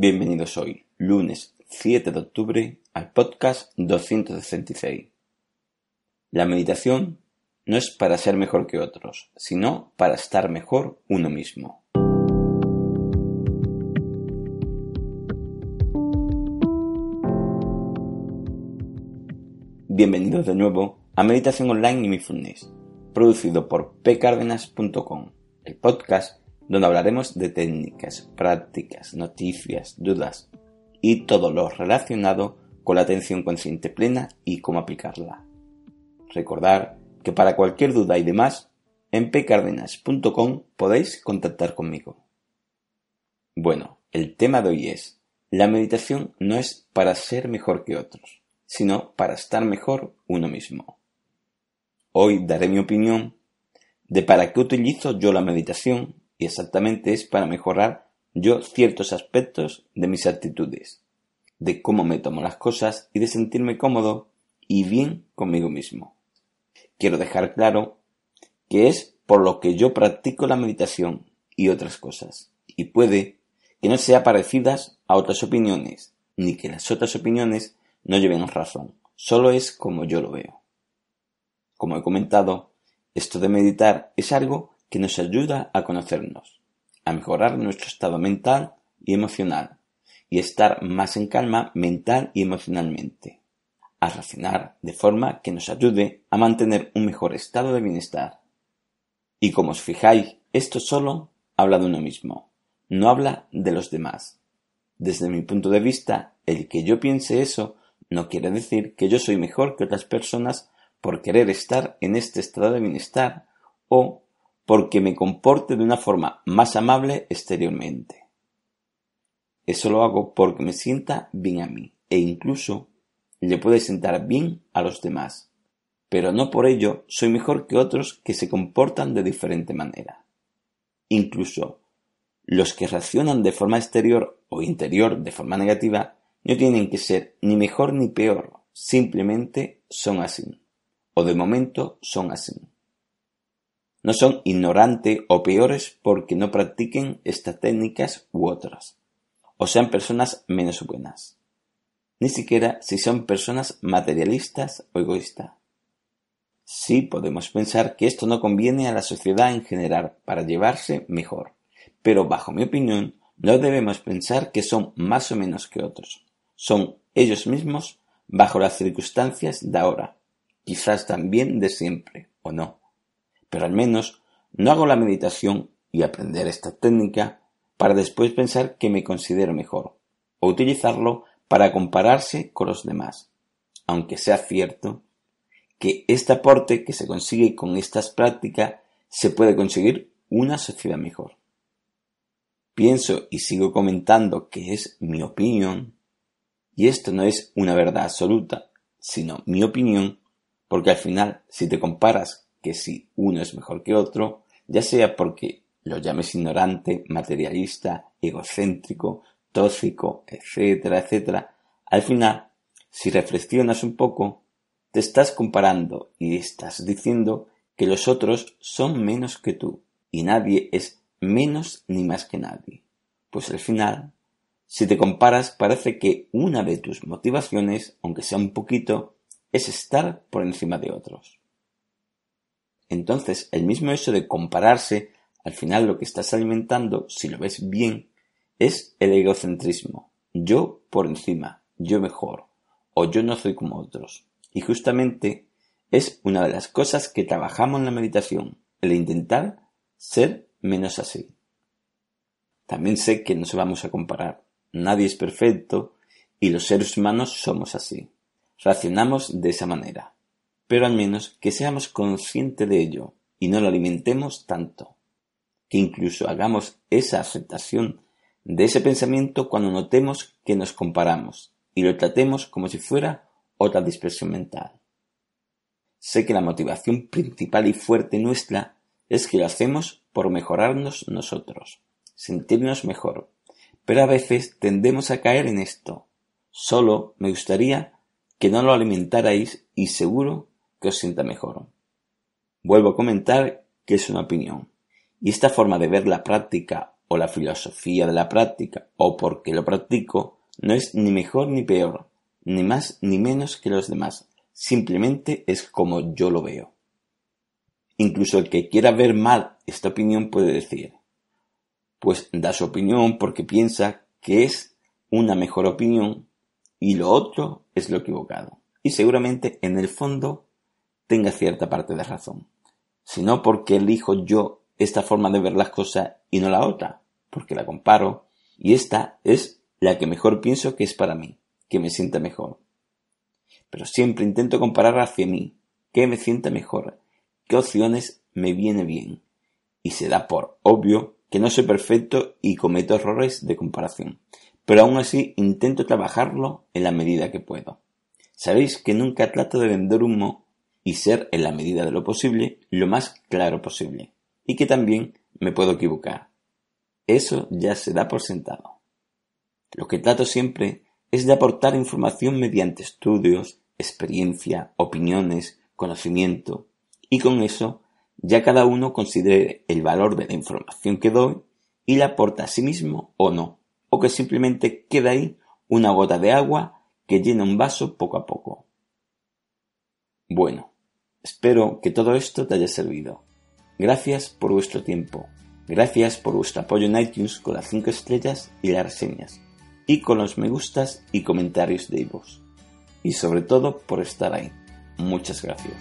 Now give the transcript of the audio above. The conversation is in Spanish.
Bienvenidos hoy, lunes 7 de octubre, al podcast 266. La meditación no es para ser mejor que otros, sino para estar mejor uno mismo. Bienvenidos de nuevo a Meditación Online y Mindfulness, producido por pcardenas.com, el podcast donde hablaremos de técnicas, prácticas, noticias, dudas y todo lo relacionado con la atención consciente plena y cómo aplicarla. Recordar que para cualquier duda y demás, en pcardenas.com podéis contactar conmigo. Bueno, el tema de hoy es, la meditación no es para ser mejor que otros, sino para estar mejor uno mismo. Hoy daré mi opinión de para qué utilizo yo la meditación y exactamente es para mejorar yo ciertos aspectos de mis actitudes, de cómo me tomo las cosas y de sentirme cómodo y bien conmigo mismo. Quiero dejar claro que es por lo que yo practico la meditación y otras cosas, y puede que no sea parecidas a otras opiniones, ni que las otras opiniones no lleven razón, solo es como yo lo veo. Como he comentado, esto de meditar es algo que nos ayuda a conocernos, a mejorar nuestro estado mental y emocional, y estar más en calma mental y emocionalmente, a racionar de forma que nos ayude a mantener un mejor estado de bienestar. Y como os fijáis, esto solo habla de uno mismo, no habla de los demás. Desde mi punto de vista, el que yo piense eso no quiere decir que yo soy mejor que otras personas por querer estar en este estado de bienestar o porque me comporte de una forma más amable exteriormente. Eso lo hago porque me sienta bien a mí e incluso le puede sentar bien a los demás, pero no por ello soy mejor que otros que se comportan de diferente manera. Incluso los que reaccionan de forma exterior o interior de forma negativa no tienen que ser ni mejor ni peor, simplemente son así, o de momento son así. No son ignorantes o peores porque no practiquen estas técnicas u otras, o sean personas menos buenas, ni siquiera si son personas materialistas o egoístas. Sí podemos pensar que esto no conviene a la sociedad en general para llevarse mejor, pero bajo mi opinión no debemos pensar que son más o menos que otros. Son ellos mismos bajo las circunstancias de ahora, quizás también de siempre, o no pero al menos no hago la meditación y aprender esta técnica para después pensar que me considero mejor, o utilizarlo para compararse con los demás, aunque sea cierto que este aporte que se consigue con estas prácticas se puede conseguir una sociedad mejor. Pienso y sigo comentando que es mi opinión, y esto no es una verdad absoluta, sino mi opinión, porque al final, si te comparas que si uno es mejor que otro, ya sea porque lo llames ignorante, materialista, egocéntrico, tóxico, etcétera, etcétera, al final, si reflexionas un poco, te estás comparando y estás diciendo que los otros son menos que tú y nadie es menos ni más que nadie. Pues al final, si te comparas, parece que una de tus motivaciones, aunque sea un poquito, es estar por encima de otros. Entonces, el mismo hecho de compararse, al final lo que estás alimentando, si lo ves bien, es el egocentrismo. Yo por encima, yo mejor, o yo no soy como otros. Y justamente es una de las cosas que trabajamos en la meditación, el intentar ser menos así. También sé que no se vamos a comparar. Nadie es perfecto y los seres humanos somos así. Racionamos de esa manera pero al menos que seamos conscientes de ello y no lo alimentemos tanto, que incluso hagamos esa aceptación de ese pensamiento cuando notemos que nos comparamos y lo tratemos como si fuera otra dispersión mental. Sé que la motivación principal y fuerte nuestra es que lo hacemos por mejorarnos nosotros, sentirnos mejor, pero a veces tendemos a caer en esto. Solo me gustaría que no lo alimentarais y seguro que os sienta mejor. Vuelvo a comentar que es una opinión, y esta forma de ver la práctica o la filosofía de la práctica o porque lo practico no es ni mejor ni peor, ni más ni menos que los demás, simplemente es como yo lo veo. Incluso el que quiera ver mal esta opinión puede decir, pues da su opinión porque piensa que es una mejor opinión y lo otro es lo equivocado. Y seguramente en el fondo tenga cierta parte de razón. Sino porque elijo yo esta forma de ver las cosas y no la otra, porque la comparo y esta es la que mejor pienso que es para mí, que me sienta mejor. Pero siempre intento comparar hacia mí, qué me sienta mejor, qué opciones me viene bien. Y se da por obvio que no soy perfecto y cometo errores de comparación, pero aún así intento trabajarlo en la medida que puedo. Sabéis que nunca trato de vender humo y ser en la medida de lo posible lo más claro posible, y que también me puedo equivocar. Eso ya se da por sentado. Lo que trato siempre es de aportar información mediante estudios, experiencia, opiniones, conocimiento, y con eso ya cada uno considere el valor de la información que doy y la aporta a sí mismo o no, o que simplemente queda ahí una gota de agua que llena un vaso poco a poco. Bueno, espero que todo esto te haya servido. Gracias por vuestro tiempo. Gracias por vuestro apoyo en iTunes con las 5 estrellas y las reseñas, y con los me gustas y comentarios de iVoox. Y sobre todo por estar ahí. Muchas gracias.